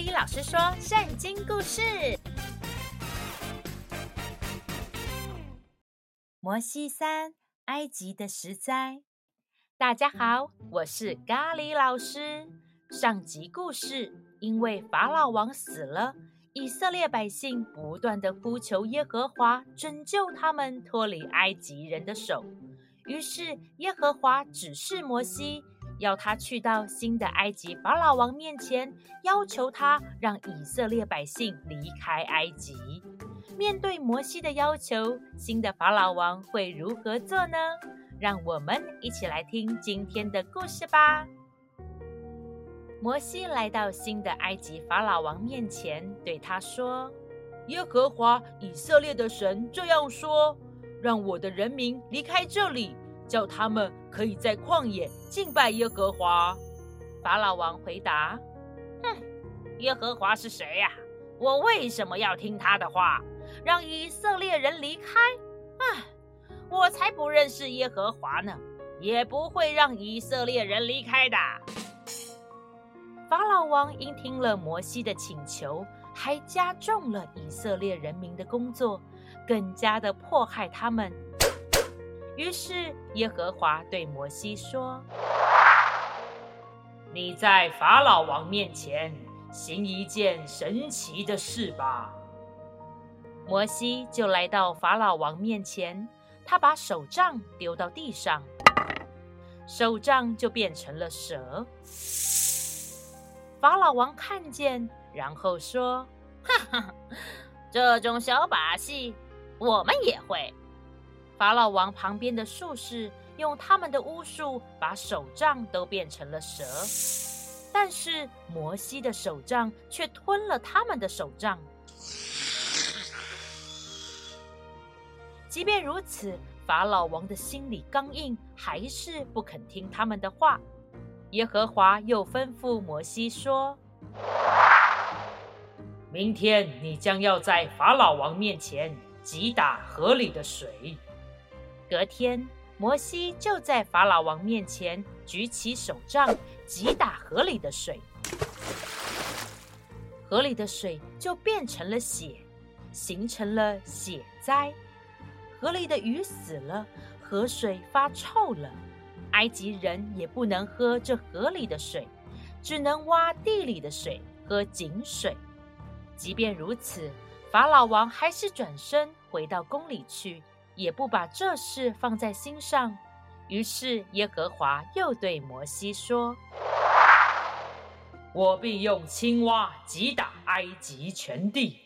喱老师说圣经故事：摩西三，埃及的十灾。大家好，我是咖喱老师。上集故事，因为法老王死了，以色列百姓不断地呼求耶和华拯救他们脱离埃及人的手。于是耶和华指示摩西。要他去到新的埃及法老王面前，要求他让以色列百姓离开埃及。面对摩西的要求，新的法老王会如何做呢？让我们一起来听今天的故事吧。摩西来到新的埃及法老王面前，对他说：“耶和华以色列的神这样说：让我的人民离开这里。”叫他们可以在旷野敬拜耶和华。法老王回答：“哼，耶和华是谁呀？我为什么要听他的话，让以色列人离开？啊，我才不认识耶和华呢，也不会让以色列人离开的。”法老王因听了摩西的请求，还加重了以色列人民的工作，更加的迫害他们。于是耶和华对摩西说：“你在法老王面前行一件神奇的事吧。”摩西就来到法老王面前，他把手杖丢到地上，手杖就变成了蛇。法老王看见，然后说：“哈哈，这种小把戏我们也会。”法老王旁边的术士用他们的巫术把手杖都变成了蛇，但是摩西的手杖却吞了他们的手杖。即便如此，法老王的心里刚硬，还是不肯听他们的话。耶和华又吩咐摩西说：“明天你将要在法老王面前击打河里的水。”隔天，摩西就在法老王面前举起手杖，击打河里的水，河里的水就变成了血，形成了血灾。河里的鱼死了，河水发臭了，埃及人也不能喝这河里的水，只能挖地里的水，喝井水。即便如此，法老王还是转身回到宫里去。也不把这事放在心上，于是耶和华又对摩西说：“我必用青蛙击打埃及全地。”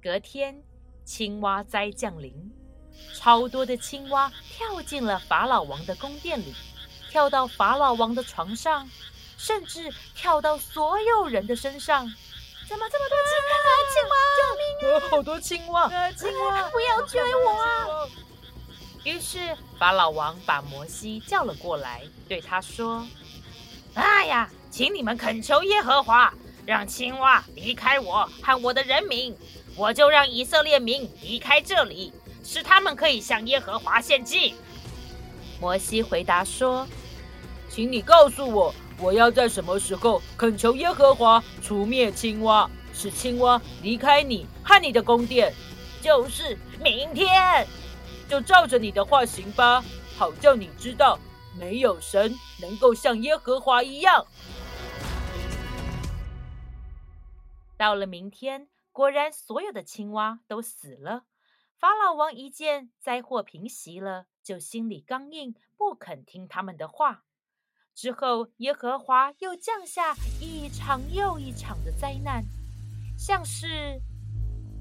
隔天，青蛙灾降临，超多的青蛙跳进了法老王的宫殿里，跳到法老王的床上，甚至跳到所有人的身上。怎么这么多青蛙？啊、青蛙！救命啊！好多青蛙！啊、青蛙！不要追我啊！于是法老王把摩西叫了过来，对他说：“哎呀，请你们恳求耶和华，让青蛙离开我和我的人民，我就让以色列民离开这里，使他们可以向耶和华献祭。”摩西回答说：“请你告诉我。”我要在什么时候恳求耶和华除灭青蛙，使青蛙离开你和你的宫殿？就是明天，就照着你的话行吧，好叫你知道，没有神能够像耶和华一样。到了明天，果然所有的青蛙都死了。法老王一见灾祸平息了，就心里刚硬，不肯听他们的话。之后，耶和华又降下一场又一场的灾难，像是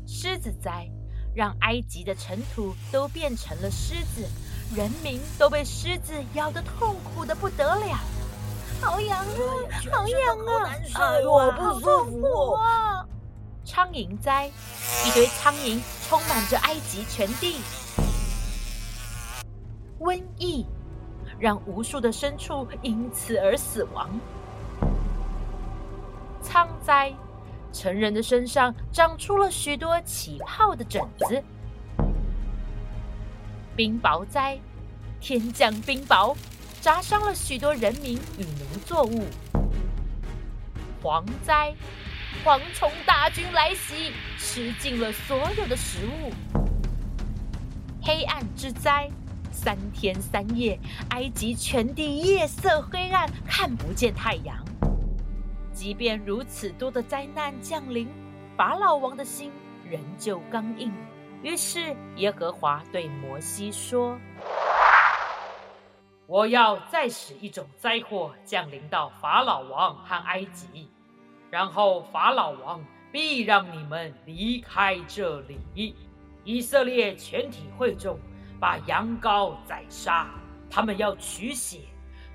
狮子灾，让埃及的尘土都变成了狮子，人民都被狮子咬得痛苦的不得了。好痒啊！好痒啊！哎呦，我不舒服啊！苍蝇灾，一堆苍蝇充满着埃及全地。瘟疫。让无数的牲畜因此而死亡。疮灾，成人的身上长出了许多起泡的疹子。冰雹灾，天降冰雹，砸伤了许多人民与农作物。蝗灾，蝗虫大军来袭，吃尽了所有的食物。黑暗之灾，三天三夜，埃及全地夜色灰暗，看不见太阳。即便如此多的灾难降临，法老王的心仍旧刚硬。于是耶和华对摩西说：“我要再使一种灾祸降临到法老王和埃及，然后法老王必让你们离开这里。”以色列全体会众把羊羔宰杀，他们要取血，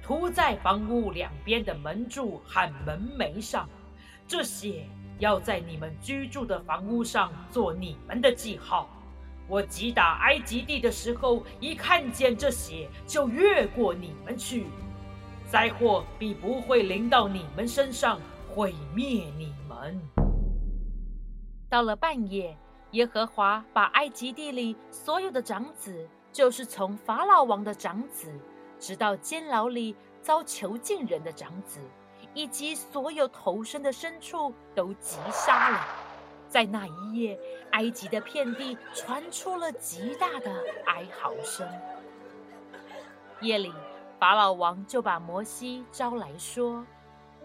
涂在房屋两边的门柱和门楣上。这血要在你们居住的房屋上做你们的记号。我击打埃及地的时候，一看见这血，就越过你们去。灾祸必不会临到你们身上，毁灭你们。到了半夜。耶和华把埃及地里所有的长子，就是从法老王的长子，直到监牢里遭囚禁人的长子，以及所有投身的牲畜，都击杀了。在那一夜，埃及的遍地传出了极大的哀嚎声。夜里，法老王就把摩西招来说：“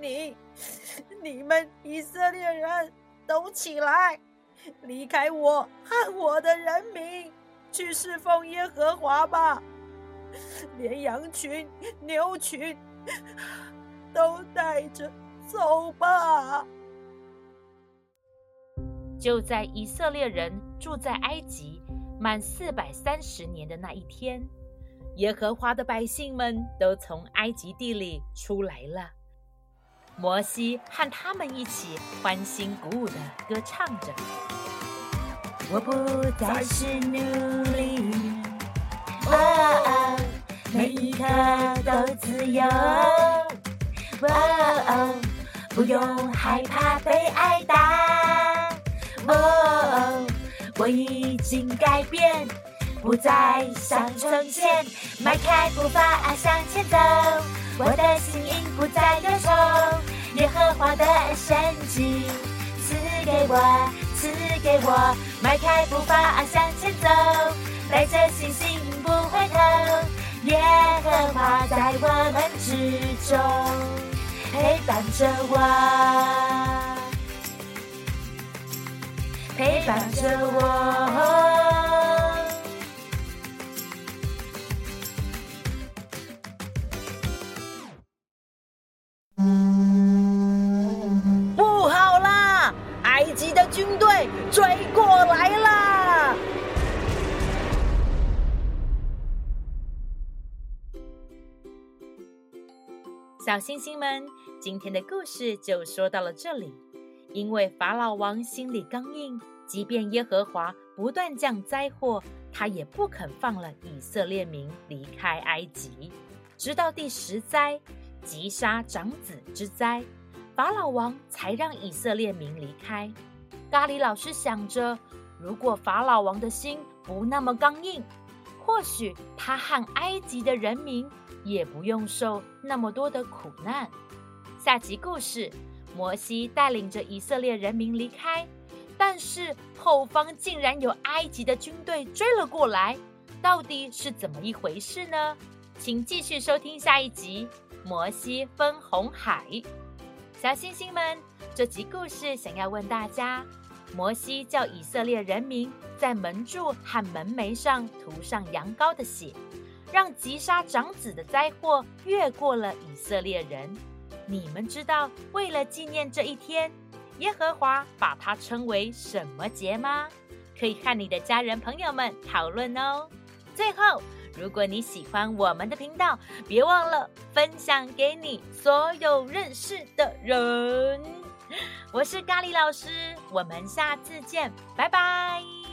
你、你们以色列人都起来！”离开我和我的人民，去侍奉耶和华吧！连羊群、牛群都带着走吧。就在以色列人住在埃及满四百三十年的那一天，耶和华的百姓们都从埃及地里出来了。摩西和他们一起欢欣鼓舞地歌唱着：“我不再是奴隶，哦哦，每一刻都自由，哦哦，不用害怕被挨打，哦哦，我已经改变，不再像从前，迈开步伐向前走。”我的心灵不再忧愁，耶和华的神迹赐给我，赐给我，迈开步伐向前走，带着信心不回头，耶和华在我们之中陪伴着我，陪伴着我。小星星们，今天的故事就说到了这里。因为法老王心里刚硬，即便耶和华不断降灾祸，他也不肯放了以色列民离开埃及，直到第十灾——击杀长子之灾，法老王才让以色列民离开。咖喱老师想着，如果法老王的心不那么刚硬，或许他和埃及的人民也不用受那么多的苦难。下集故事，摩西带领着以色列人民离开，但是后方竟然有埃及的军队追了过来，到底是怎么一回事呢？请继续收听下一集《摩西分红海》。小星星们。这集故事想要问大家：摩西叫以色列人民在门柱和门楣上涂上羊羔的血，让击杀长子的灾祸越过了以色列人。你们知道为了纪念这一天，耶和华把它称为什么节吗？可以和你的家人朋友们讨论哦。最后，如果你喜欢我们的频道，别忘了分享给你所有认识的人。我是咖喱老师，我们下次见，拜拜。